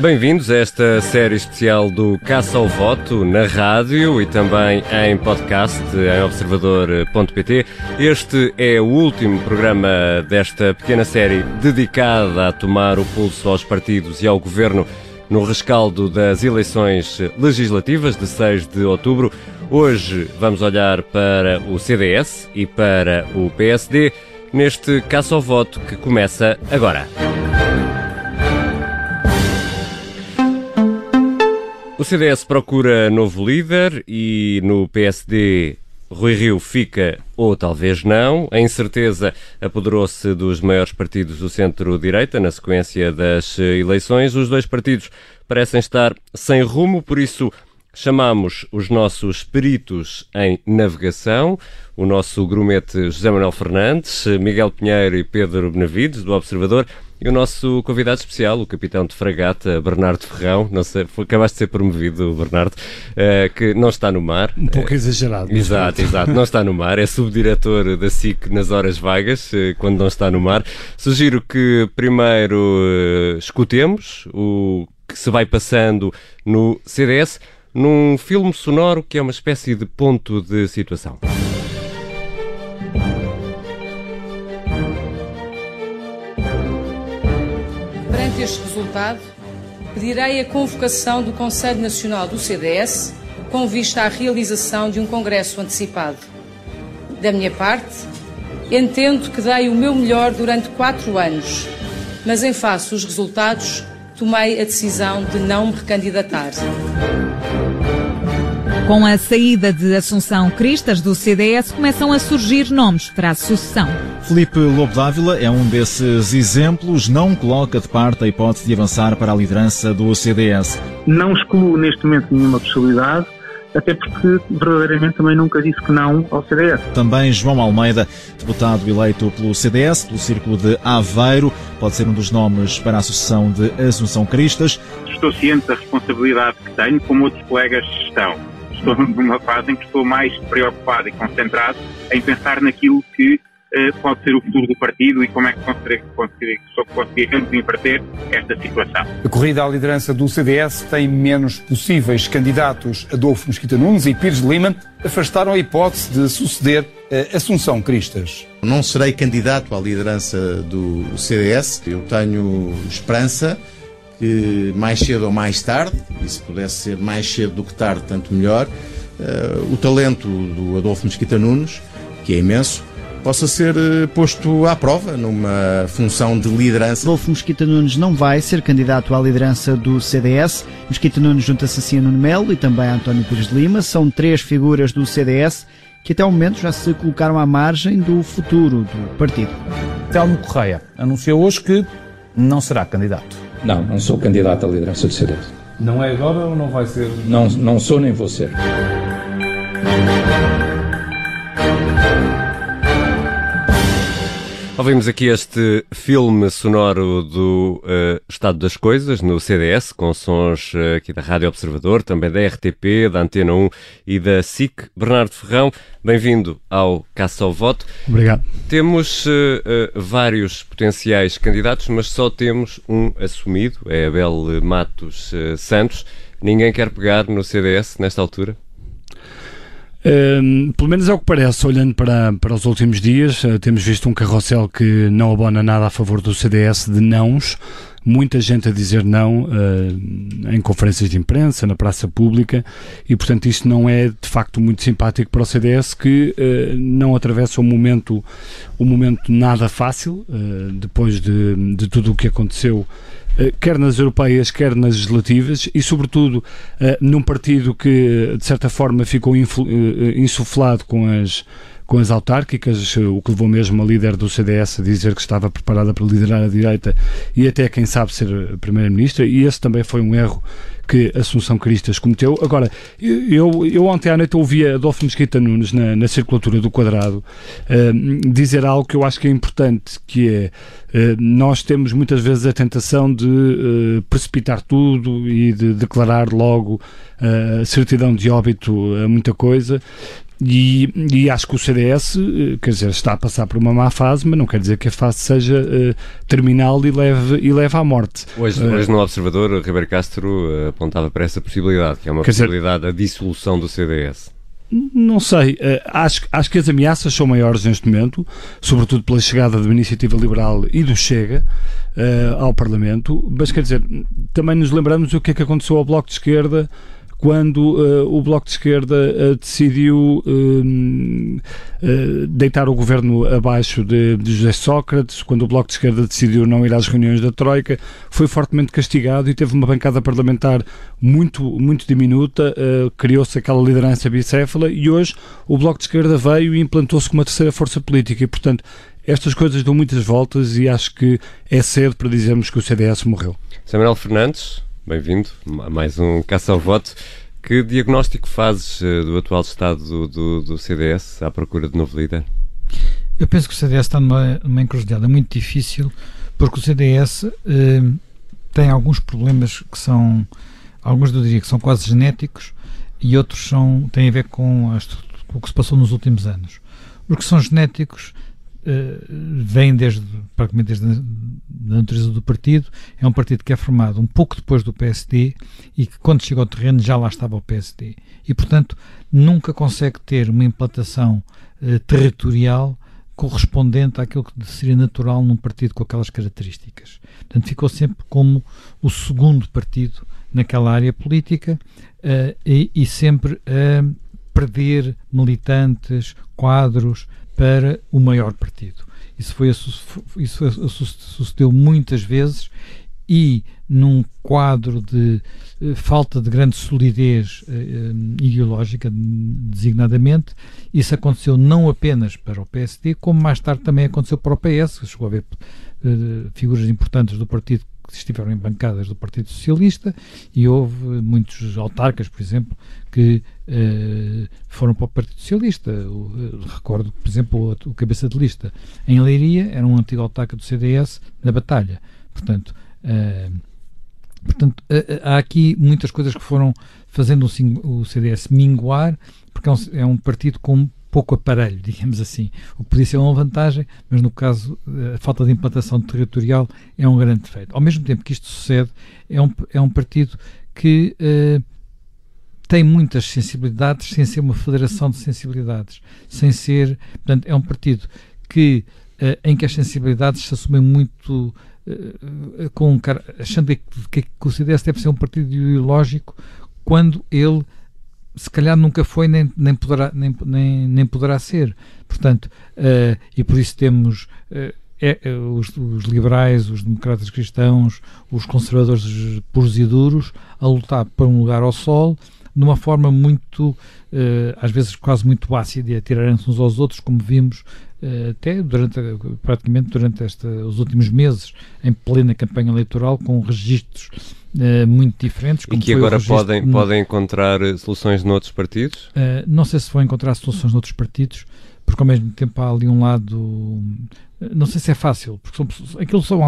Bem-vindos a esta série especial do Caça ao Voto na rádio e também em podcast em observador.pt. Este é o último programa desta pequena série dedicada a tomar o pulso aos partidos e ao governo no rescaldo das eleições legislativas de 6 de outubro. Hoje vamos olhar para o CDS e para o PSD neste caça ao voto que começa agora. O CDS procura novo líder e no PSD Rui Rio fica ou talvez não. A incerteza apoderou-se dos maiores partidos do centro-direita na sequência das eleições. Os dois partidos parecem estar sem rumo, por isso chamamos os nossos peritos em navegação, o nosso grumete José Manuel Fernandes, Miguel Pinheiro e Pedro Benavides, do Observador, e o nosso convidado especial, o capitão de fragata, Bernardo Ferrão, não sei, acabaste de ser promovido, Bernardo, uh, que não está no mar. Um pouco exagerado. Exato, exato, não está no mar, é subdiretor da SIC nas horas vagas, uh, quando não está no mar. Sugiro que primeiro escutemos o que se vai passando no CDS, num filme sonoro que é uma espécie de ponto de situação. este resultado, pedirei a convocação do Conselho Nacional do CDS com vista à realização de um congresso antecipado. Da minha parte, entendo que dei o meu melhor durante quatro anos, mas em face dos resultados, tomei a decisão de não me recandidatar. Com a saída de Assunção Cristas do CDS, começam a surgir nomes para a sucessão. Felipe Lobo Dávila é um desses exemplos, não coloca de parte a hipótese de avançar para a liderança do CDS. Não excluo neste momento nenhuma possibilidade, até porque verdadeiramente também nunca disse que não ao CDS. Também João Almeida, deputado eleito pelo CDS, pelo Círculo de Aveiro, pode ser um dos nomes para a sucessão de Assunção Cristas. Estou ciente da responsabilidade que tenho, como outros colegas estão estou numa fase em que estou mais preocupado e concentrado em pensar naquilo que pode ser o futuro do partido e como é que conseguiremos inverter esta situação. A corrida à liderança do CDS tem menos possíveis candidatos. Adolfo Mosquita Nunes e Pires de Lima afastaram a hipótese de suceder Assunção Cristas. Não serei candidato à liderança do CDS. Eu tenho esperança que mais cedo ou mais tarde, e se pudesse ser mais cedo do que tarde, tanto melhor, uh, o talento do Adolfo Mesquita Nunes, que é imenso, possa ser uh, posto à prova numa função de liderança. Adolfo Mesquita Nunes não vai ser candidato à liderança do CDS. Mesquita Nunes junta-se assim a Nuno Melo e também a António Pires de Lima. São três figuras do CDS que até o momento já se colocaram à margem do futuro do partido. Telmo Correia anunciou hoje que não será candidato. Não, não sou candidato à liderança do CDS. Não é agora ou não vai ser? Não, não sou nem vou ser. Ouvimos aqui este filme sonoro do uh, Estado das Coisas no CDS, com sons uh, aqui da Rádio Observador, também da RTP, da Antena 1 e da SIC. Bernardo Ferrão, bem-vindo ao Caça ao Voto. Obrigado. Temos uh, vários potenciais candidatos, mas só temos um assumido, é Abel Matos Santos. Ninguém quer pegar no CDS nesta altura? Pelo menos é o que parece, olhando para, para os últimos dias, uh, temos visto um carrossel que não abona nada a favor do CDS de nãos, muita gente a dizer não uh, em conferências de imprensa, na praça pública, e portanto isto não é de facto muito simpático para o CDS que uh, não atravessa um momento, um momento nada fácil, depois de, de tudo o que aconteceu quer nas europeias, quer nas legislativas, e sobretudo eh, num partido que, de certa forma, ficou eh, insuflado com as com as autárquicas, o que levou mesmo a líder do CDS a dizer que estava preparada para liderar a direita e até, quem sabe, ser Primeira-Ministra, e esse também foi um erro que Assunção Cristas cometeu. Agora, eu, eu ontem à noite ouvi Adolfo Mesquita Nunes na, na circulatura do quadrado uh, dizer algo que eu acho que é importante, que é uh, nós temos muitas vezes a tentação de uh, precipitar tudo e de declarar logo a certidão de óbito a muita coisa E, e, acho que o CDS, eh, quer dizer, está a passar por uma má fase, mas não quer dizer que a fase seja uh, terminal e leve, e leve à morte. Hoje, uh, hoje no Observador, Ribeiro Castro uh, apontava para essa possibilidade, que é uma possibilidade dizer, a dissolução do CDS. Não sei, acho, acho que as ameaças são maiores neste momento, sobretudo pela chegada da Iniciativa Liberal e do Chega ao Parlamento, mas quer dizer, também nos lembramos o que é que aconteceu ao Bloco de Esquerda quando uh, o Bloco de Esquerda uh, decidiu uh, deitar o governo abaixo de, de, José Sócrates, quando o Bloco de Esquerda decidiu não ir às reuniões da Troika, foi fortemente castigado e teve uma bancada parlamentar muito, muito diminuta, criou-se aquela liderança bicéfala e hoje o Bloco de Esquerda veio e implantou-se como uma terceira força política e, portanto, estas coisas dão muitas voltas e acho que é cedo para dizermos que o CDS morreu. Samuel Fernandes, Bem-vindo a mais um Caça ao Voto. Que diagnóstico fazes eh, do atual estado do, do, do, CDS à procura de novo líder? Eu penso que o CDS está numa, numa encruzilhada muito difícil, porque o CDS eh, tem alguns problemas que são, alguns eu diria que são quase genéticos e outros são, têm a ver com, com o que se passou nos últimos anos. Os que são genéticos vem desde, praticamente desde a natureza do partido. É um partido que é formado um pouco depois do PSD e que, quando chega ao terreno, já lá estava o PSD. E, portanto, nunca consegue ter uma implantação uh, territorial correspondente àquilo que seria natural num partido com aquelas características. Portanto, ficou sempre como o segundo partido naquela área política uh, e, e, sempre a perder militantes, quadros, para o maior partido. Isso, foi, isso sucedeu muitas vezes e num quadro de uh, falta de grande solidez uh, ideológica, designadamente, isso aconteceu não apenas para o PSD, como mais tarde também aconteceu para o PS, chegou a haver uh, figuras importantes do partido que estiveram em bancadas do Partido Socialista e houve muitos autarcas, por exemplo, que uh, foram para o Partido Socialista. Eu, recordo, por exemplo, o, o, cabeça de lista em Leiria era um antigo autarca do CDS na Batalha. Portanto, uh, portanto uh, há aqui muitas coisas que foram fazendo o, o CDS minguar, porque é um, é um partido com pouco aparelho, digamos assim. O que podia ser uma vantagem, mas no caso a falta de implantação territorial é um grande defeito. Ao mesmo tempo que isto sucede, é um, é um partido que uh, tem muitas sensibilidades sem ser uma federação de sensibilidades, sem ser, portanto, é um partido que uh, em que as sensibilidades se assumem muito com achando que, que, que o CDS deve ser um partido ideológico quando ele se calhar nunca foi nem, nem, poderá, nem, nem, nem poderá ser. Portanto, uh, e por isso temos uh, é, é, os, os, liberais, os democratas cristãos, os conservadores puros e duros a lutar por um lugar ao sol de uma forma muito, uh, às vezes quase muito ácida, e a tirarem-se uns aos outros, como vimos até durante, praticamente durante esta, os últimos meses, em plena campanha eleitoral, com registros uh, muito diferentes. e que agora podem, no... podem encontrar soluções noutros partidos? não sei se vão encontrar soluções noutros partidos, porque ao mesmo tempo há ali um lado. Não sei se é fácil, porque são, aquilo são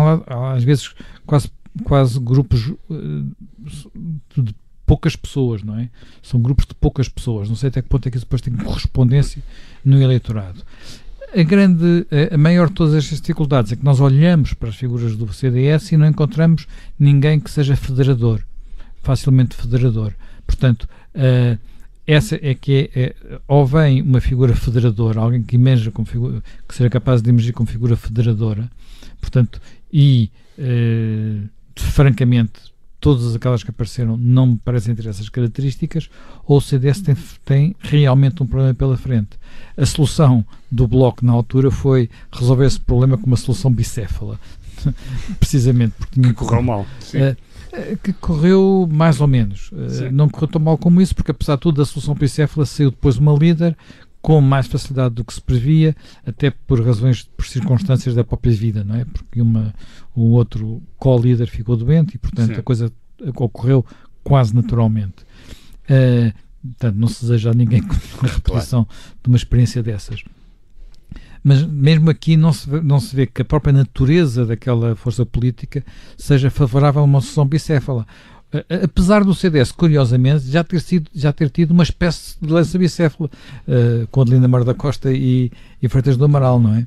às vezes quase, quase grupos de poucas pessoas, não é? São grupos de poucas pessoas. Não sei até que ponto é que isso depois tem correspondência no eleitorado. A grande, a maior de todas estas dificuldades é que nós olhamos para as figuras do CDS e não encontramos ninguém que seja federador, facilmente federador. Portanto, uh, essa é que é, é, ou vem uma figura federadora, alguém que emerja como figura, que seja capaz de emergir como figura federadora, portanto, e uh, francamente todas aquelas que apareceram não me parecem ter essas características, ou o CDS tem, tem realmente um problema pela frente. A solução do Bloco na altura foi resolver esse problema com uma solução bicéfala, precisamente porque tinha... Que correu mal. Uh, que correu mais ou menos. Uh, não correu tão mal como isso, porque apesar de tudo, a solução bicéfala saiu depois uma líder com mais facilidade do que se previa, até por razões, por circunstâncias da própria vida, não é? Porque uma, o outro co-líder ficou doente e, portanto, Sim. a coisa ocorreu quase naturalmente. Uh, portanto, não se deseja a ninguém a repetição claro. de uma experiência dessas. Mas mesmo aqui não se, vê, não se vê que a própria natureza daquela força política seja favorável a uma solução bicéfala. Apesar do CDS, curiosamente, já ter, sido, já ter tido uma espécie de lança bicéfala uh, com a Linda Mar da Costa e, e Freitas do Amaral, não é?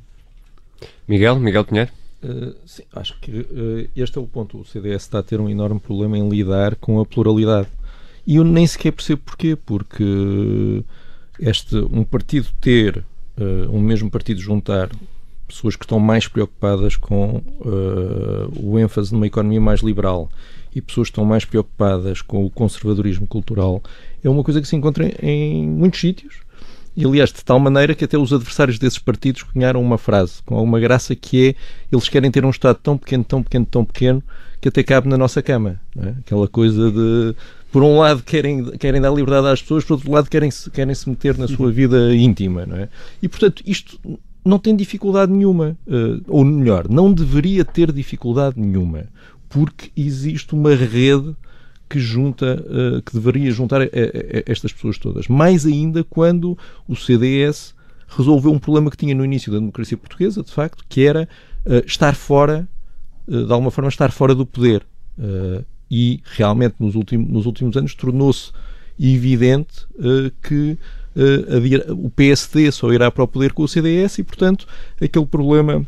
Miguel, Miguel Pinheiro? Uh, sim, acho que uh, este é o ponto. O CDS está a ter um enorme problema em lidar com a pluralidade. E eu nem sequer percebo porquê, porque este, um partido ter, uh, um mesmo partido juntar pessoas que estão mais preocupadas com o ênfase numa economia mais liberal e pessoas estão mais preocupadas com o conservadorismo cultural é uma coisa que se encontra em muitos sítios. E, aliás, de tal maneira que até os adversários desses partidos cunharam uma frase com alguma graça que é eles querem ter um Estado tão pequeno, tão pequeno, tão pequeno que até cabe na nossa cama. É? Aquela coisa de, por um lado, querem, querem dar liberdade às pessoas, por outro lado, querem se, querem -se meter na sua vida íntima. Não é? E, portanto, isto não tem dificuldade nenhuma. Uh, ou melhor, não deveria ter dificuldade nenhuma porque existe uma rede que junta, uh, que deveria juntar a, a estas pessoas todas. Mais ainda quando o CDS resolveu um problema que tinha no início da democracia portuguesa, de facto, que era estar fora, de alguma forma, estar fora do poder. e realmente nos, últimos nos últimos anos tornou-se evidente que o PSD só irá para o poder com o CDS e, portanto, aquele problema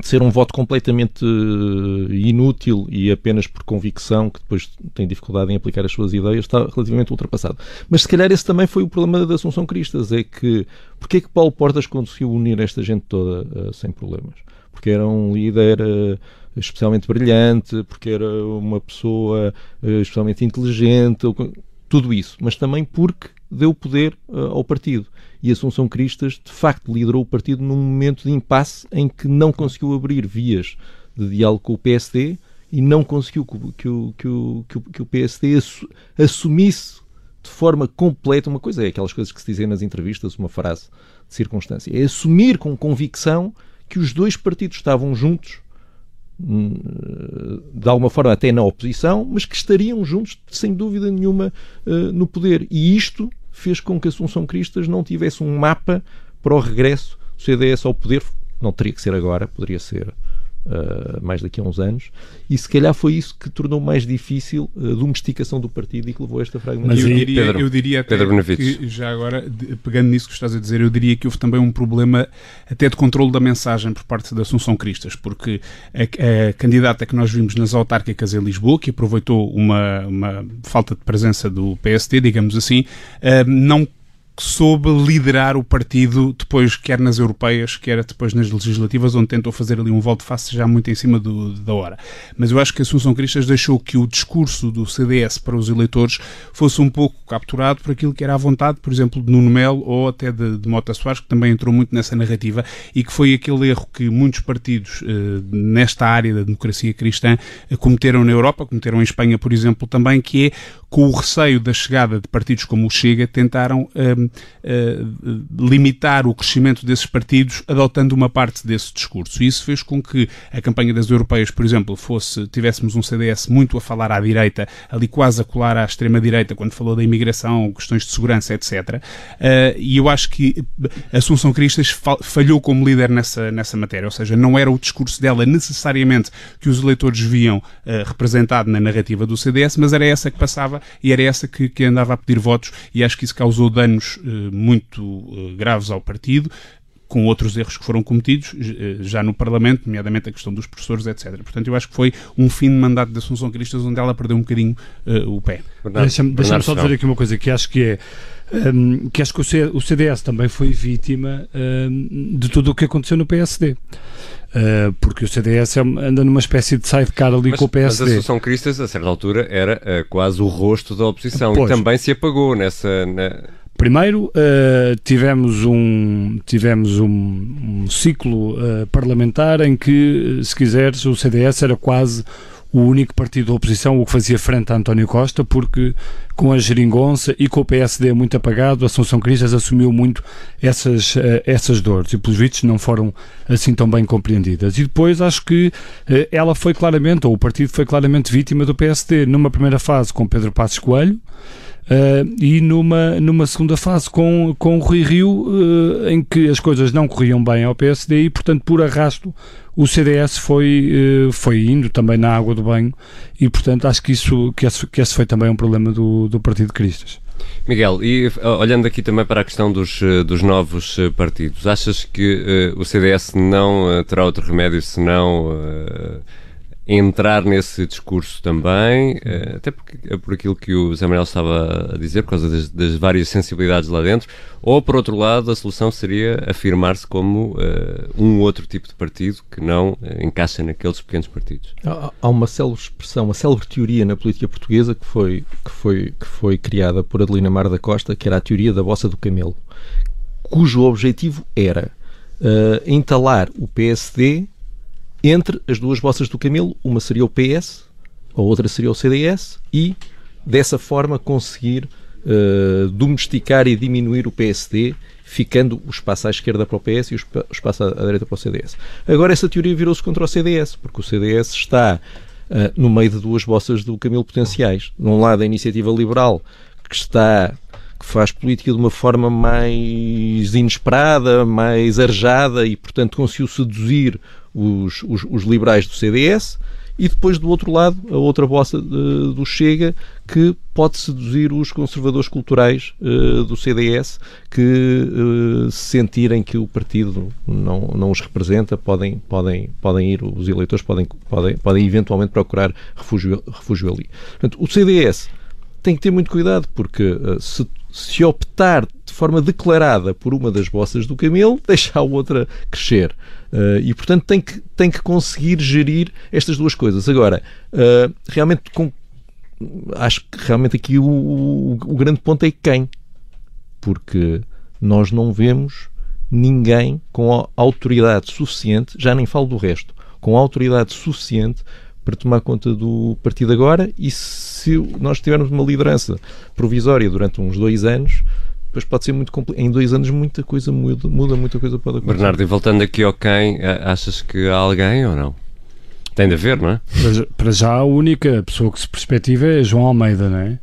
ser um voto completamente eh, inútil e apenas por convicção, que depois tem dificuldade em aplicar as suas ideias, está relativamente ultrapassado. Mas se calhar esse também foi o problema da Assunção Cristas, é que porque é que Paulo Portas conseguiu unir esta gente toda uh, sem problemas? Porque era um líder uh, especialmente brilhante, porque era uma pessoa uh, especialmente inteligente, tudo isso, mas também porque deu poder ao partido. E Assunção Cristas de facto liderou o partido num momento de impasse em que não conseguiu abrir vias de diálogo com o PSD e não conseguiu que, que, o, que, o, que o PSD assumisse de forma completa. Uma coisa, é aquelas coisas que se dizem nas entrevistas, uma frase de circunstância, é assumir com convicção que os dois partidos estavam juntos hum, de alguma forma até na oposição, mas que estariam juntos sem dúvida nenhuma eh, no poder. E isto fez com que Assunção Cristas não tivesse um mapa para o regresso do CDS ao poder. Não teria que ser agora, poderia ser Uh, mais daqui a uns anos, e se calhar foi isso que tornou mais difícil a domesticação do partido e que levou a esta fragmentação. Mas eu diria, Pedro, eu diria até que, já agora, pegando nisso que estás a dizer, eu diria que houve também um problema até de controle da mensagem por parte da Assunção Cristas, porque a, a candidata que nós vimos nas autárquicas em Lisboa, que aproveitou uma, uma falta de presença do PSD, digamos assim, uh, não soube liderar o partido depois, quer nas europeias, quer depois nas legislativas, onde tentou fazer ali um voto face já muito em cima do, da hora. Mas eu acho que Assunção Cristas deixou que o discurso do CDS para os eleitores fosse um pouco capturado por aquilo que era à vontade, por exemplo, de Nuno Melo ou até de, de Mota Soares, que também entrou muito nessa narrativa e que foi aquele erro que muitos partidos eh, nesta área da democracia cristã eh, cometeram na Europa, cometeram em Espanha, por exemplo, também, que é com o receio da chegada de partidos como o Chega, tentaram uh, limitar o crescimento desses partidos adotando uma parte desse discurso. E isso fez com que a campanha das europeias, por exemplo, fosse tivéssemos um CDS muito a falar à direita, ali quase a colar à extrema-direita, quando falou da imigração, questões de segurança, etc. Uh, e eu acho que Assunção Cristas falhou como líder nessa, nessa matéria, ou seja, não era o discurso dela necessariamente que os eleitores viam uh, representado na narrativa do CDS, mas era essa que passava e era essa que, que andava a pedir votos e acho que isso causou danos eh, muito eh, graves ao partido com outros erros que foram cometidos eh, já no Parlamento, nomeadamente a questão dos professores, etc. Portanto, eu acho que foi um fim de mandato de Assunção Cristas onde ela perdeu um bocadinho uh, o pé. Deixa-me deixa só dizer aqui uma coisa que acho que é um, que acho que o CDS também foi vítima um, de tudo o que aconteceu no PSD. Uh, porque o CDS é anda numa espécie de sidecar ali mas, com o PSD. Mas a Associação Cristas, a certa altura, era uh, quase o rosto da oposição pois. e também se apagou nessa. Na... Primeiro uh, tivemos um tivemos um, um ciclo parlamentar em que, se quiseres, o CDS era quase o único partido da oposição o que fazia frente a António Costa, porque com a geringonça e com o PSD muito apagado, a Assunção Cristas assumiu muito essas, eh, essas dores e, pelos vistos, não foram assim tão bem compreendidas. E depois acho que eh, ela foi claramente, ou o partido foi claramente vítima do PSD, numa primeira fase com Pedro Passos Coelho, Uh, e numa, numa segunda fase com, com o Rui Rio, uh, em que as coisas não corriam bem ao PSD e, portanto, por arrasto, o CDS foi, uh, foi indo também na água do banho e, portanto, acho que, isso, que, esse, que esse foi também um problema do, do Partido Cristas. Miguel, e olhando aqui também para a questão dos, dos novos partidos, achas que o CDS não terá outro remédio senão entrar nesse discurso também, eh, até porque, é por aquilo que o Zé Manuel estava a dizer, por causa das, das, várias sensibilidades lá dentro, ou por outro lado, a solução seria afirmar-se como uh, um outro tipo de partido que não uh, encaixa naqueles pequenos partidos. Há, há uma célebre expressão, uma célebre teoria na política portuguesa que foi, que, foi, que foi criada por Adelina Mar da Costa, que era a teoria da bossa do camelo, cujo objetivo era uh, entalar o PSD entre as duas bossas do Camilo, uma seria o PS, a outra seria o CDS, e dessa forma conseguir uh, domesticar e diminuir o PSD, ficando o espaço à esquerda para o PS e o espaço à direita para o CDS. Agora essa teoria virou-se contra o CDS, porque o CDS está uh, no meio de duas bossas do Camilo potenciais. Num lado a iniciativa liberal, que está que faz política de uma forma mais inesperada, mais arejada e, portanto, conseguiu seduzir os, os, os, liberais do CDS e depois do outro lado a outra bossa uh, do Chega que pode seduzir os conservadores culturais uh, do CDS que uh, se sentirem que o partido não, não os representa podem, podem, podem ir, os eleitores podem, podem, podem eventualmente procurar refúgio, refúgio ali. Portanto, o CDS tem que ter muito cuidado porque se, se optar de forma declarada por uma das bossas do camelo, deixa a outra crescer. Uh, e, portanto, tem que, tem que conseguir gerir estas duas coisas. Agora, uh, realmente, com, acho que realmente aqui o, o, o, grande ponto é quem. Porque nós não vemos ninguém com autoridade suficiente, já nem falo do resto, com autoridade suficiente para tomar conta do partido agora. E se nós tivermos uma liderança provisória durante uns dois anos, depois pode ser muito complicado. Em dois anos muita coisa muda, muda muita coisa pode acontecer. Bernardo, e voltando aqui ao quem, achas que há alguém ou não? Tem de haver, não é? Para já a única pessoa que se perspectiva é João Almeida, não é?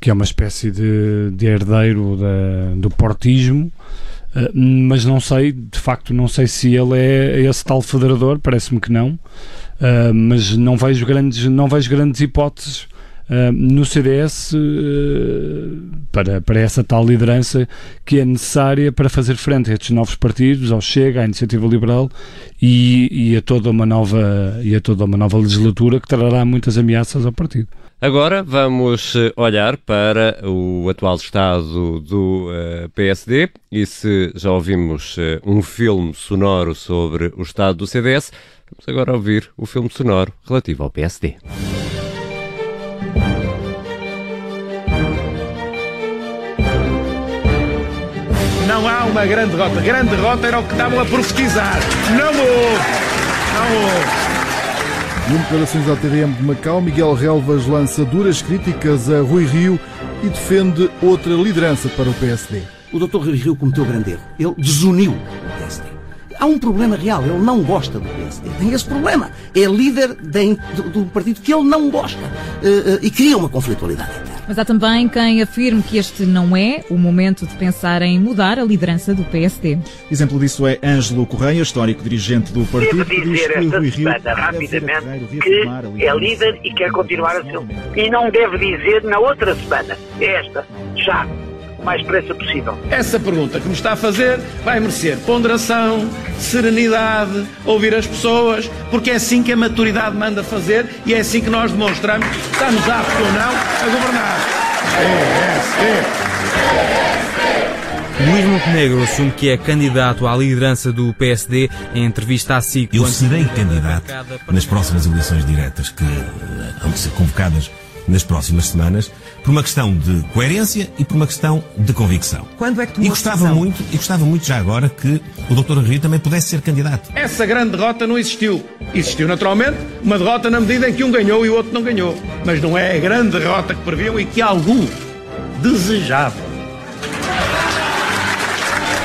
Que é uma espécie de, de herdeiro da, do portismo, mas não sei, de facto, não sei se ele é esse tal federador, parece-me que não, eh, mas não vejo grandes, não vejo grandes hipóteses no CDS uh, ah, para, para essa tal liderança que é necessária para fazer frente a estes novos partidos, ao Chega, à Iniciativa Liberal e, e, a toda uma nova, e a toda uma nova legislatura que trará muitas ameaças ao partido. Agora vamos olhar para o atual estado do uh, PSD e se já ouvimos uh, um filme sonoro sobre o estado do CDS, vamos agora ouvir o filme sonoro relativo ao PSD. Não há uma grande derrota. Grande derrota era o que estavam a profetizar. Não houve. Não houve. Em declarações à TDM de Macau, Miguel Relvas lança duras críticas a Rui Rio e defende outra liderança para o PSD. O Dr. Rui Rio cometeu grande erro. Ele desuniu o PSD. Há um problema real. Ele não gosta do PSD. Tem esse problema. É líder de, do, do, partido que ele não gosta. Uh, uh, e cria uma conflitualidade interna. Mas há também quem afirme que este não é o momento de pensar em mudar a liderança do PSD. Exemplo disso é Ângelo Correia, histórico dirigente do partido. Devo dizer esta Rui semana, rapidamente, que é líder e quer continuar a ser. E não deve dizer na outra semana. Esta, já mais depressa possível. Essa pergunta que me está a fazer vai merecer ponderação, serenidade, ouvir as pessoas, porque é assim que a maturidade manda fazer e é assim que nós demonstramos que estamos aptos ou não a governar. Luís Montenegro assume que é candidato à liderança do PSD em entrevista à SIC. Eu serei candidato nas próximas eleições diretas que eh, vão ser convocadas nas próximas semanas, por uma questão de coerência e por uma questão de convicção. Quando é que e gostava muito E gostava muito já agora que o Dr. Rio também pudesse ser candidato. Essa grande derrota não existiu. Existiu naturalmente uma derrota na medida em que um ganhou e o outro não ganhou. Mas não é a grande derrota que previam e que algum desejava.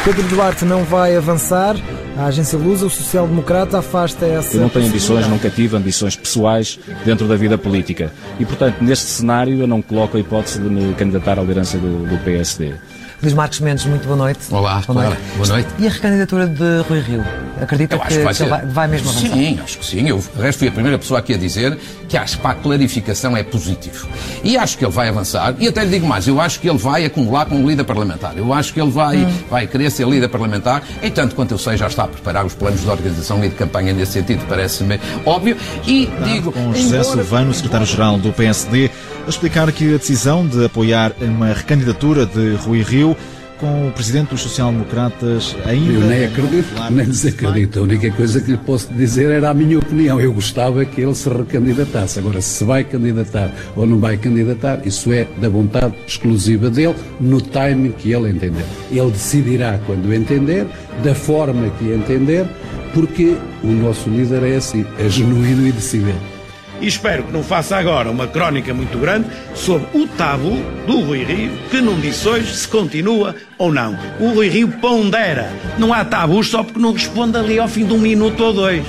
Pedro Duarte não vai avançar A agência Lusa, o social-democrata, afasta essa. Eu não tenho ambições, nunca tive ambições pessoais dentro da vida política. E, portanto, neste cenário, eu não coloco a hipótese de me candidatar à liderança do, do PSD. Luís Marcos Mendes, muito boa noite. Olá, boa noite. boa noite. E a recandidatura de Rui Rio? Acredita que, que, vai, ser... vai, vai, mesmo avançar? Sim, acho que sim. Eu, de resto, fui a primeira pessoa aqui a dizer que acho que para a clarificação é positivo. E acho que ele vai avançar, e até lhe digo mais, eu acho que ele vai acumular com um líder parlamentar. Eu acho que ele vai, hum. vai querer ser líder parlamentar, e tanto quanto eu sei, já está a preparar os planos de organização e de campanha nesse sentido, parece-me óbvio. E digo. Com José embora... Silvano, secretário-geral do PSD, a explicar que a decisão de apoiar uma recandidatura de Rui Rio com o presidente dos social-democratas ainda. Eu nem acredito, nem desacredito. A única coisa que lhe posso dizer era a minha opinião. Eu gostava que ele se recandidatasse. Agora, se vai candidatar ou não vai candidatar, isso é da vontade exclusiva dele, no timing que ele entender. Ele decidirá quando entender, da forma que entender, porque o nosso líder é assim, é genuíno e decidente e espero que não faça agora uma crónica muito grande sobre o tabu do Rui Rio, que não disse hoje se continua ou não. O Rui Rio pondera. Não há tabus só porque não responde ali ao fim de um minuto ou dois.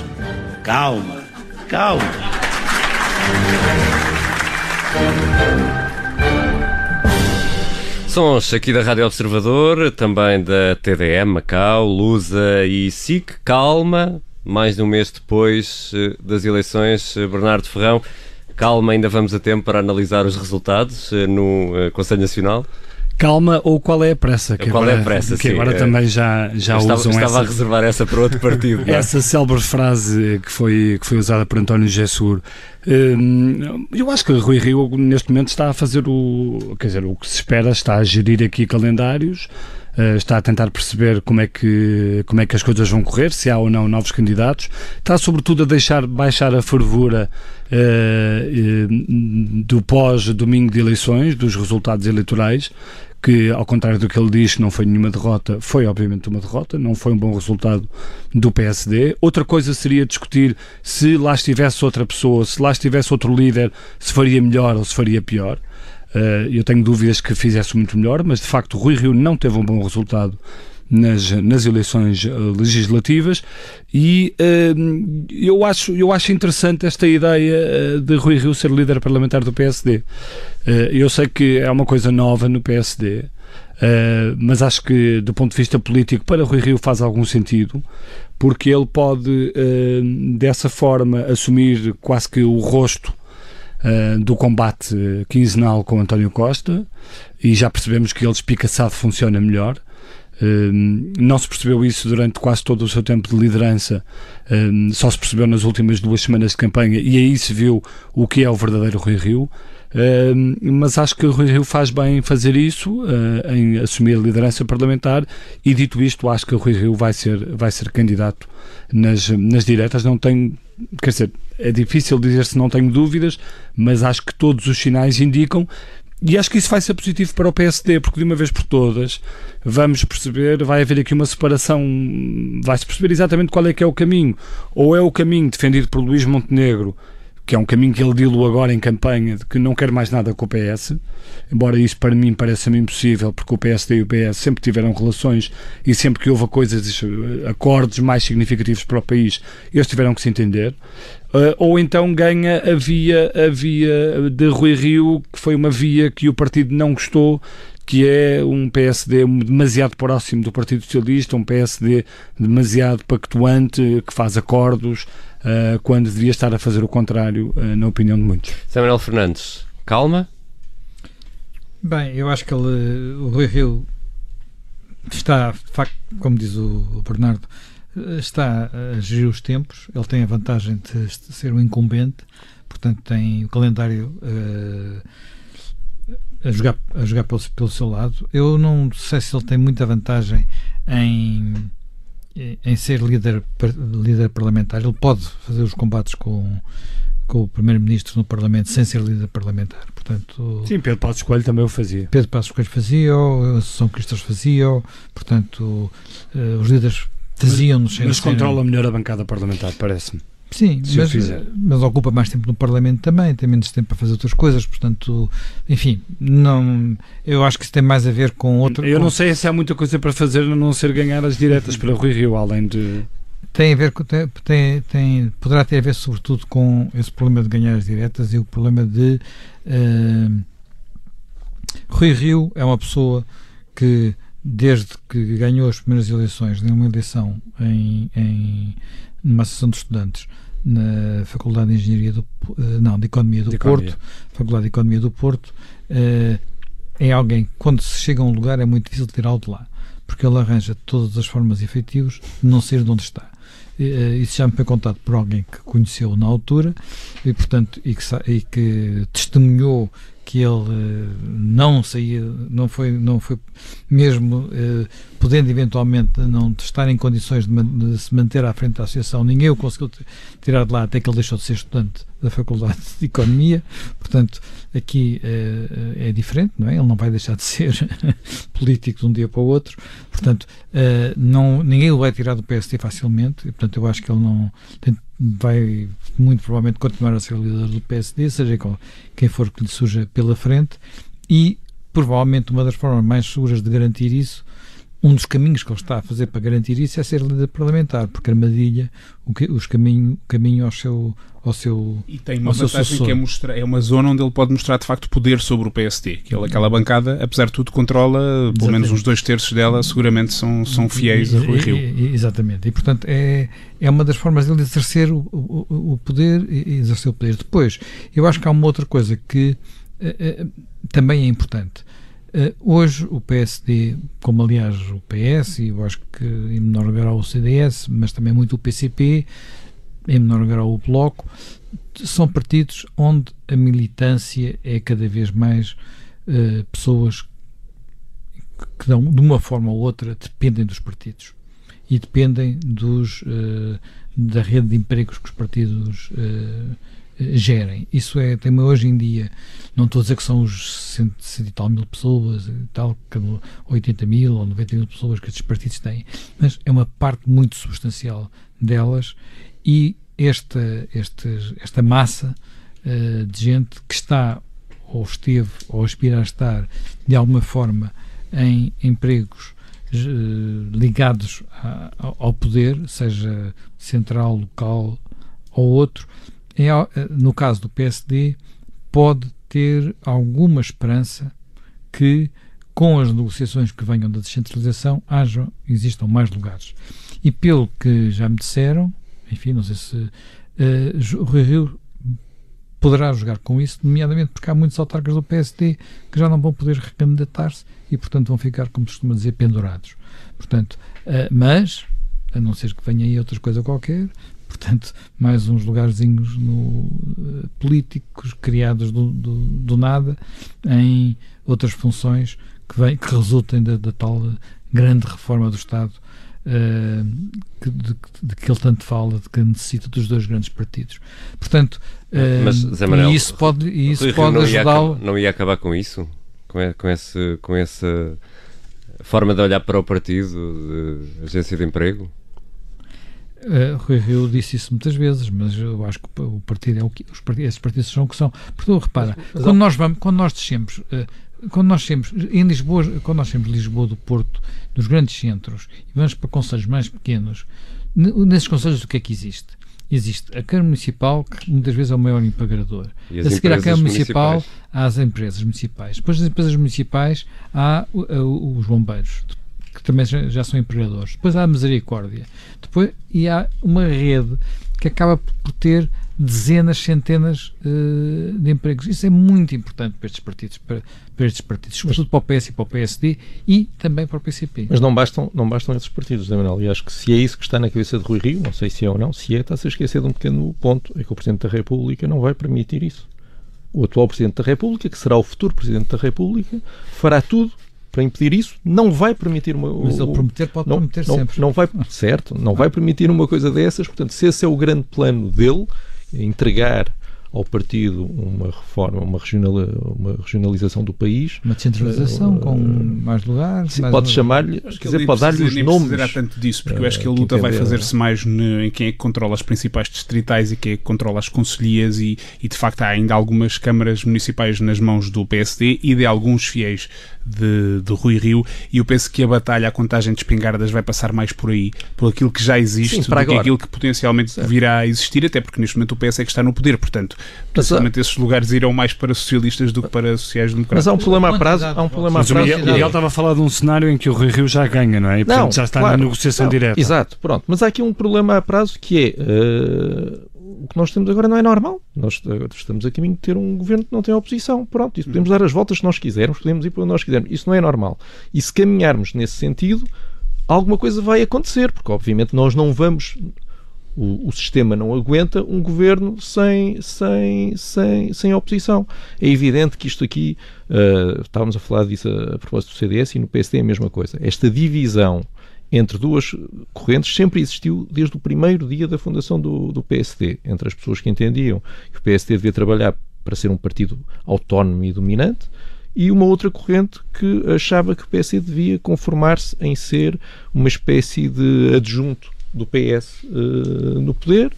Calma, calma. Sons aqui da Rádio Observador, também da TDM, Macau, Lusa e SIC. Calma, mais de um mês depois eh, das eleições. Eh, Bernardo Ferrão, calma, ainda vamos a tempo para analisar os resultados eh, no Conselho Nacional? Calma ou qual é a pressa? Que qual agora, é a pressa, Que sim. agora também já, já estava, usam estava essa... a reservar essa para outro partido. É? essa célebre frase que foi, que foi usada por António Gessur. Hum, eu acho que Rui Rio neste momento está a fazer o... Quer dizer, o que se espera, está a gerir aqui calendários, está a tentar perceber como é, que, como é que as coisas vão correr, se há ou não novos candidatos, está sobretudo a deixar baixar a fervura uh, uh, do pós-domingo de eleições, dos resultados eleitorais, que, ao contrário do que ele diz, não foi nenhuma derrota, foi obviamente uma derrota, não foi um bom resultado do PSD. Outra coisa seria discutir se lá estivesse outra pessoa, se lá estivesse outro líder, se faria melhor ou se faria pior. Uh, eu tenho dúvidas que fizesse muito melhor, mas de facto Rui Rio não teve um bom resultado nas, nas eleições uh, legislativas e uh, eu, acho, eu acho interessante esta ideia de Rui Rio ser líder parlamentar do PSD. eu sei que é uma coisa nova no PSD, mas acho que do ponto de vista político para Rui Rio faz algum sentido porque ele pode dessa forma assumir quase que o rosto uh, do combate quinzenal com António Costa e já percebemos que ele espicaçado funciona melhor. Uh, não se percebeu isso durante quase todo o seu tempo de liderança, uh, só se percebeu nas últimas duas semanas de campanha e aí se viu o que é o verdadeiro Rui Rio. Uh, mas acho que o Rui Rio faz bem em fazer isso, em assumir a liderança parlamentar e dito isto, acho que o Rui Rio vai ser, vai ser candidato nas, nas diretas. Não tenho, quer dizer, é difícil dizer se não tenho dúvidas, mas acho que todos os sinais indicam e acho que isso vai ser positivo para o PSD, porque de uma vez por todas vamos perceber, vai haver aqui uma separação, vai-se perceber exatamente qual é que é o caminho. Ou é o caminho defendido por Luís Montenegro, que é um caminho que ele dilou agora em campanha, de que não quer mais nada com o PS, embora isso para mim pareça-me impossível, porque o PSD e o PS sempre tiveram relações e sempre que houve coisas, acordos mais significativos para o país, eles tiveram que se entender. Uh, ou então ganha a via, a via de Rui Rio, que foi uma via que o partido não gostou, que é um PSD demasiado próximo do Partido Socialista, um PSD demasiado pactuante, que faz acordos, uh, quando devia estar a fazer o contrário, uh, na opinião de muitos. Samuel Fernandes, calma? Bem, eu acho que ele, o Rui Rio está, de facto, como diz o Bernardo, está a gerir os tempos, ele tem a vantagem de ser um incumbente, portanto tem o calendário uh, a jogar, a jogar pelo, pelo seu lado. Eu não sei se ele tem muita vantagem em em ser líder, líder parlamentar, ele pode fazer os combates com, com o Primeiro-Ministro no Parlamento sem ser líder parlamentar. Portanto, Sim, Pedro Passos Coelho também o fazia. Pedro Passos Coelho fazia, Associação Cristas fazia, portanto, uh, os líderes faziam Mas, mas controla melhor a bancada parlamentar, parece-me. Sim, mas, mas, ocupa mais tempo no Parlamento também, tem menos tempo para fazer outras coisas, portanto, enfim, não, eu acho que isso tem mais a ver com outro. Eu com... não sei se há muita coisa para fazer a não ser ganhar as diretas para Rui Rio, além de. tem a ver com, tem, tem, poderá ter a ver sobretudo com esse problema de ganhar as diretas e o problema de uh, Rui Rio é uma pessoa que desde que ganhou as primeiras eleições, numa eleição em, em numa associação de estudantes na Faculdade de Engenharia do uh, não, de Economia do de Porto, Economia. Faculdade de Economia do Porto, uh, é alguém quando se chega a um lugar é muito difícil tirá-lo de lá, porque ele arranja todas as formas efetivas de não ser de onde está. Eh, isso já me foi contado por alguém que conheceu na altura e, portanto, e que, e que testemunhou que ele uh, não saía, não foi, não foi mesmo uh, podendo eventualmente não estar em condições de, de, se manter à frente da associação, ninguém o conseguiu tirar de lá até que ele deixou de ser estudante da Faculdade de Economia, portanto aqui uh, é diferente, não é? Ele não vai deixar de ser político de um dia para o outro, portanto não, ninguém o vai tirar do PSD facilmente, e, portanto eu acho que ele não tem, vai muito provavelmente continuar a ser líder do PSD, seja quem for que lhe surja pela frente, e provavelmente uma das formas mais seguras de garantir isso, um dos caminhos que ele está a fazer para garantir isso é ser líder parlamentar, porque armadilha o, que, os caminho, caminho ao seu ao seu E tem uma vantagem que é, mostrar, é uma zona onde ele pode mostrar de facto poder sobre o PSD, que ele, aquela bancada, apesar de tudo, controla Exatamente. pelo menos uns dois terços dela, seguramente são, são fiéis e, a Rui Rio. E, exatamente, e portanto é, é uma das formas dele exercer o, o, o poder e exercer o poder. Depois, eu acho que há uma outra coisa que é, é, também é importante. Uh, hoje o PSD, como aliás o PS, e eu acho que em menor grau o CDS, mas também muito o PCP, em menor grau o Bloco, são partidos onde a militância é cada vez mais uh, pessoas que dão, de uma forma ou outra dependem dos partidos e dependem dos, uh, da rede de empregos que os partidos gerem. Isso é tema hoje em dia. Não estou a dizer que são os cento, cento e tal mil pessoas, tal, 80 mil ou 90 mil pessoas que estes partidos têm, mas é uma parte muito substancial delas e esta, esta, esta massa uh, de gente que está ou esteve ou aspira a estar de alguma forma em empregos uh, ligados a, ao poder, seja central, local ou outro, é, no caso do PSD, pode ter alguma esperança que, com as negociações que venham da descentralização, haja, existam mais lugares. E pelo que já me disseram, enfim, não sei se uh, Rui Rio poderá jogar com isso, nomeadamente porque há muitos autarcas do PSD que já não vão poder recandidatar-se e, portanto, vão ficar, como costuma dizer, pendurados. Portanto, uh, mas, a não ser que venha aí outra coisa qualquer, portanto, mais uns lugarzinhos no, uh, políticos criados do, do, do, nada em outras funções que, vem, que resultem da, da tal grande reforma do Estado uh, que, de, de, que ele tanto fala, de que necessita dos dois grandes partidos. Portanto, uh, Mas, Manuel, e isso pode, e isso pode ajudá-lo. Não ia acabar com isso? Com, com, esse, com essa forma de olhar para o partido, de agência de emprego? Uh, Rui Rio disse isso muitas vezes, mas eu acho que o partido é o que os partidos, esses partidos são o que são. Porque repara, mas, mas, quando nós vamos, quando nós descemos, uh, quando nós temos em Lisboa, quando nós temos Lisboa do Porto, dos grandes centros, e vamos para conselhos mais pequenos, nesses conselhos o que é que existe? Existe a Câmara Municipal, que muitas vezes é o maior empregador. A seguir à Câmara Municipal, há as empresas municipais. Depois das empresas municipais, há os bombeiros que também já são empregadores. Depois há a misericórdia. Depois, e há uma rede que acaba por ter dezenas, centenas uh, de empregos. Isso é muito importante para estes partidos, para, para estes partidos, sobretudo para o PS e para o PSD e também para o PCP. Mas não bastam, não bastam esses partidos, Manuel. E acho que se é isso que está na cabeça de Rui Rio, não sei se é ou não, se é, está-se a esquecer de um pequeno ponto, é que o Presidente da República não vai permitir isso. O atual Presidente da República, que será o futuro Presidente da República, fará tudo para impedir isso, não vai permitir uma. Mas ele prometer pode não, prometer não, sempre. Não vai, certo, não vai permitir uma coisa dessas. Portanto, se esse é o grande plano dele, entregar ao partido uma reforma, uma, regional, uma regionalização do país. Uma descentralização uh, com mais lugares. Sim, pode chamar-lhe, quer dizer, pode dar-lhe os nomes. Não tanto disso, porque uh, eu acho que a luta vai fazer-se mais no, em quem é que controla as principais distritais e quem é que controla as conselhias e, e, de facto há ainda algumas câmaras municipais nas mãos do PSD e de alguns fiéis de, de Rui Rio e eu penso que a batalha, a contagem de espingardas vai passar mais por aí, por aquilo que já existe, Sim, do agora. que aquilo que potencialmente virá a existir, até porque neste momento o PS é que está no poder, portanto, possivelmente esses lugares irão mais para socialistas do que para sociais-democratas. Mas há um problema a prazo. Há um problema mas a prazo. O Miguel, estava a falar de um cenário em que o Rui Rio já ganha, não é? E, portanto, não, já está claro, na negociação não, direta. Exato, pronto. Mas há aqui um problema a prazo que é. Uh, o que nós temos agora não é normal. Nós estamos a caminho de ter um governo que não tem oposição. Pronto, isso podemos dar as voltas que nós quisermos, podemos ir para onde nós quisermos. Isso não é normal. E se caminharmos nesse sentido, alguma coisa vai acontecer, porque obviamente nós não vamos. O, o, sistema não aguenta um governo sem, sem, sem, sem oposição. É evidente que isto aqui, uh, estávamos a falar disso a, a propósito do CDS e no PSD é a mesma coisa. Esta divisão entre duas correntes sempre existiu desde o primeiro dia da fundação do, do PSD, entre as pessoas que entendiam que o PSD devia trabalhar para ser um partido autónomo e dominante e uma outra corrente que achava que o PSD devia conformar-se em ser uma espécie de adjunto do PS uh, eh, no poder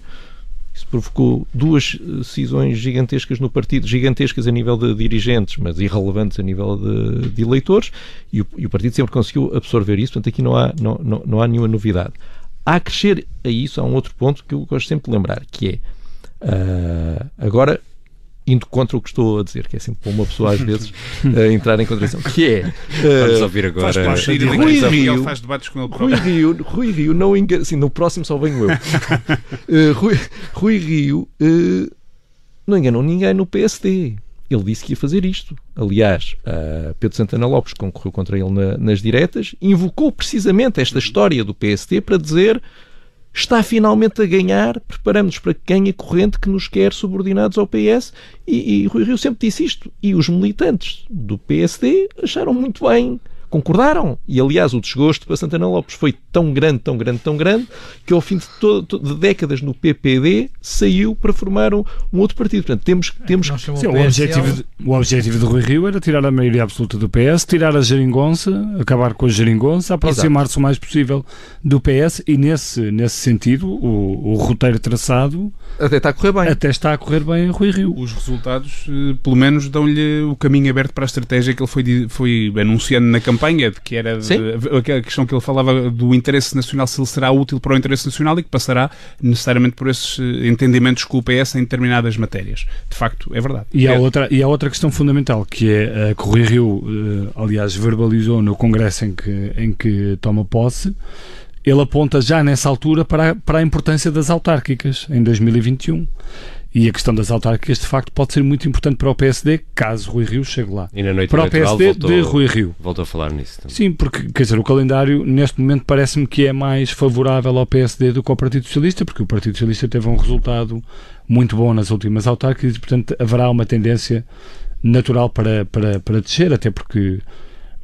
isso provocou duas eh, cisões gigantescas no partido, gigantescas a nível de dirigentes, mas irrelevantes a nível de, de eleitores, e o, e o, partido sempre conseguiu absorver isso, portanto aqui não há, não, não, não há nenhuma novidade. Há a crescer a isso, há um outro ponto que eu gosto sempre de lembrar, que é uh, agora indo contra o que estou a dizer, que é sempre para uma pessoa às vezes uh, entrar em contradição, que é Vamos ouvir agora faz Rui, Rio, faz debates com ele Rui Rio, Rui Rio não engana, assim, no próximo só venho eu. Uh, Rui, Rui, Rio não enganou ninguém no PSD ele disse que ia fazer isto. Aliás, Pedro Santana Lopes concorreu contra ele na, nas diretas, invocou precisamente esta história do PSD para dizer está finalmente a ganhar, preparamos-nos para que ganhe a corrente que nos quer subordinados ao PS e, e Rui Rio sempre disse isto. E os militantes do PSD acharam muito bem concordaram. E, aliás, o desgosto para Santana Lopes foi tão grande, tão grande, tão grande, que ao fim de, todo, de décadas no PPD saiu para formar um, um outro partido. Portanto, temos, temos Sim, o, objetivo de, o objetivo de Rui Rio era tirar a maioria absoluta do PS, tirar a geringonça, acabar com a geringonça, aproximar-se o mais possível do PS e, nesse, nesse sentido, o, o roteiro traçado até está a correr bem. Até está a correr bem em Rui Rio. Os resultados, eh, pelo menos, dão-lhe o caminho aberto para a estratégia que ele foi, foi anunciando na campanha, de que era de, a questão que ele falava do interesse nacional, se ele será útil para o interesse nacional e que passará necessariamente por esses eh, entendimentos com o PS em determinadas matérias. De facto, é verdade. E há, é. outra, e há outra questão fundamental, que é que o Rui Rio, aliás, verbalizou no congresso em que, em que toma posse, ele aponta já nessa altura para a, para a importância das autárquicas em 2021. E a questão das autárquicas, de facto, pode ser muito importante para o PSD, caso Rui Rio chegue lá. E na noite para o PSD voltou, de Rui Rio. Voltou a falar nisso também. Sim, porque, quer dizer, o calendário, neste momento, parece-me que é mais favorável ao PSD do que ao Partido Socialista, porque o Partido Socialista teve um resultado muito bom nas últimas autárquicas e, portanto, haverá uma tendência natural para, para, para descer, até porque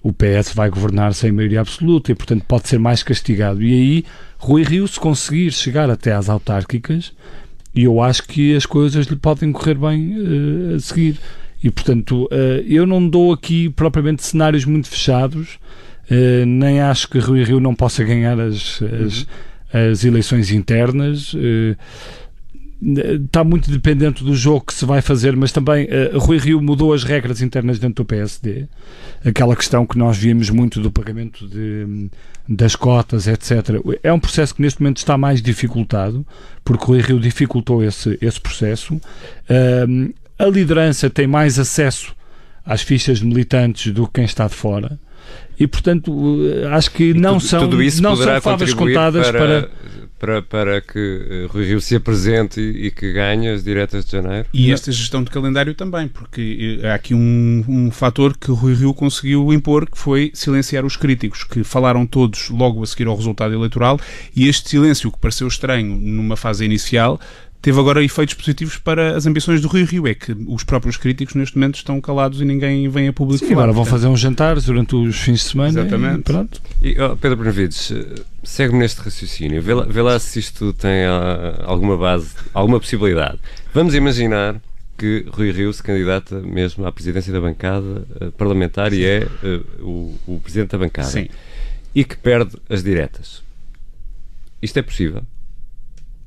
o PS vai governar sem maioria absoluta e, portanto, pode ser mais castigado. E aí, Rui Rio, se conseguir chegar até às autárquicas, eu acho que as coisas lhe podem correr bem uh, a seguir. E, portanto, uh, eu não dou aqui propriamente cenários muito fechados, uh, nem acho que Rui Rio não possa ganhar as, as, uhum. as eleições internas está muito dependente do jogo que se vai fazer, mas também uh, Rui Rio mudou as regras internas dentro do PSD. Aquela questão que nós vimos muito do pagamento de, das cotas, etc. É um processo que neste momento está mais dificultado, porque Rui Rio dificultou esse, esse processo. Uh, a liderança tem mais acesso às fichas militantes do que quem está de fora. E, portanto, eh, acho que não tudo, são, tudo não são favas contadas para, para para, para que uh, Rui Rio se apresente e, e, que ganhe as diretas de janeiro. E esta gestão de calendário também, porque uh, há aqui um, um fator que Rui Rio conseguiu impor, que foi silenciar os críticos, que falaram todos logo a seguir ao resultado eleitoral, e este silêncio, que pareceu estranho numa fase inicial, teve agora efeitos positivos para as ambições do Rio Rio. É que os próprios críticos neste momento estão calados e ninguém vem a público Sim, agora vão fazer um jantar durante os fins de semana. Exatamente. E pronto. E, oh, Pedro Benavides, segue-me neste raciocínio. Vê lá, vê lá, se isto tem uh, alguma base, alguma possibilidade. Vamos imaginar que Rui Rio se candidata mesmo à presidência da bancada uh, parlamentar Sim. e é uh, o, o, presidente da bancada. Sim. E que perde as diretas. Isto é possível?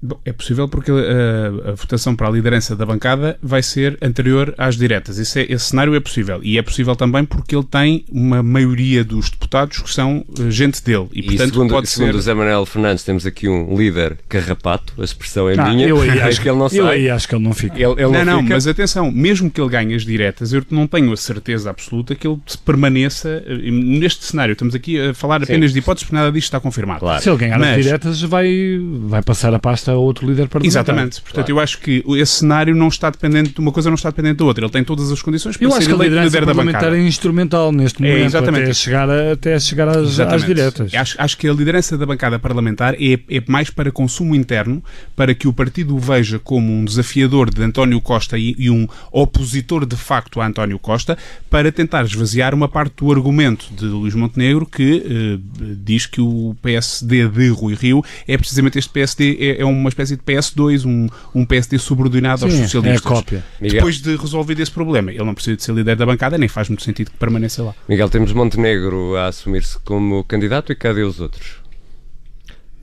Bom, é possível porque a, a, votação para a liderança da bancada vai ser anterior às diretas. Esse, é, esse, cenário é possível. E é possível também porque ele tem uma maioria dos deputados que são uh, gente dele. E, e portanto, segundo, pode segundo ser... o Zé Manuel Fernandes, temos aqui um líder carrapato, a expressão é ah, minha. Eu aí acho que ele não sai. Eu aí acho que ele não fica. Ele, ele não, não, não mas atenção, mesmo que ele ganhe as diretas, eu não tenho a certeza absoluta que ele permaneça eh, neste cenário. Estamos aqui a falar apenas Sim. de hipóteses, porque nada disto está confirmado. Claro. Se ele ganhar mas... as diretas, vai, vai passar a pasta a outro líder parlamentar. Exatamente. Portanto, claro. eu acho que esse cenário não está dependente de uma coisa, não está dependente da outra. Ele tem todas as condições para eu ser acho que a da bancada. é instrumental neste momento, é, exatamente. até chegar, a, até chegar às, às diretas. Acho, acho, que a liderança da bancada parlamentar é, é mais para consumo interno, para que o partido o veja como um desafiador de António Costa e, e um opositor de facto a António Costa, para tentar esvaziar uma parte do argumento de Luís Montenegro que eh, diz que o PSD de Rui Rio é precisamente este PSD, é, é uma espécie de PS2, um, um PSD subordinado Sim, aos socialistas. É a cópia. Depois de resolvido esse problema, ele não precisa de ser líder da bancada, nem faz muito sentido que permaneça lá. Miguel, temos Montenegro a assumir-se como candidato e cadê os outros?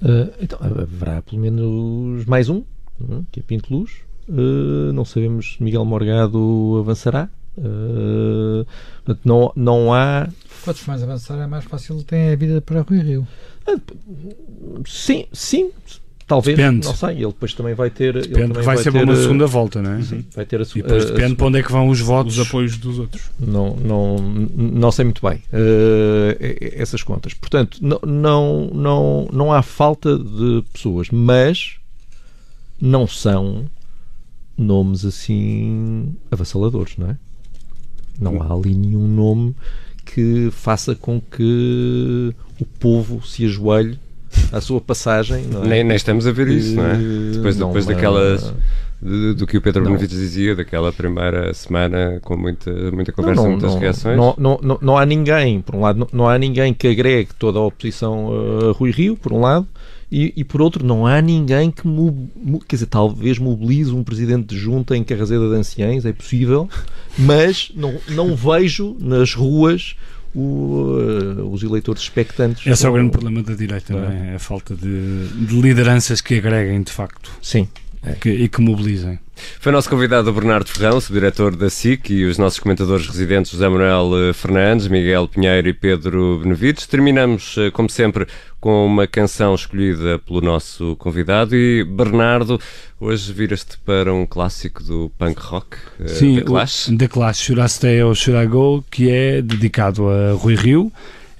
Uh, então, haverá pelo menos mais um, é? que é Pinto Luz. Uh, não sabemos se Miguel Morgado avançará. Uh, não, não há. Quantos mais avançar é mais fácil tem a vida para Rui Rio. Sim, sim, Talvez, depende. não sei, ele depois também vai ter. Depende, ele vai, vai ser ter, uma segunda volta, não é? Sim, vai ter a, e depois depende a, para onde é que vão os votos. Os apoios dos outros. Não, não, não sei muito bem uh, essas contas. Portanto, não, não, não, não há falta de pessoas, mas não são nomes assim avassaladores, não é? Não há ali nenhum nome que faça com que o povo se ajoelhe à sua passagem. É? Nem, nem, estamos a ver isso, não é? Depois, não, depois daquelas. Do, do, que o Pedro Benevides dizia, daquela primeira semana com muita, muita conversa, não, não, muitas reações. Não, não, não, não há ninguém, por um lado, não, não há ninguém que agregue toda a oposição a Rui Rio, por um lado, e, e, por outro, não há ninguém que, quer dizer, talvez mobilize um presidente de junta em Carrazeda de Anciães, é possível, mas não, não vejo nas ruas o, uh, os eleitores expectantes. Esse é o grande problema da direita, não é? é a falta de, de lideranças que agreguem de facto. Sim. É. Que, e que mobilizem. Foi nosso convidado Bernardo Ferrão, subdiretor da SIC, e os nossos comentadores residentes José Manuel eh, Fernandes, Miguel Pinheiro e Pedro Benevides. Terminamos, eh, como sempre, com uma canção escolhida pelo nosso convidado. E Bernardo, hoje viras-te para um clássico do punk rock, eh, Sim, The Clash. The Clash, Go, que é dedicado a Rui Rio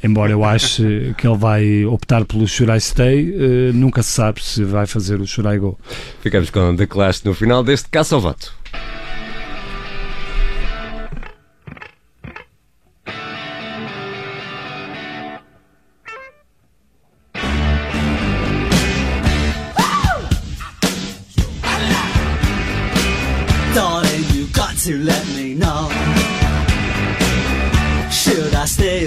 embora eu ache que ele vai optar pelo Should I Stay, uh, nunca se sabe se vai fazer o Should I Go. Ficamos com The Clash no final deste Caça ao Voto. to let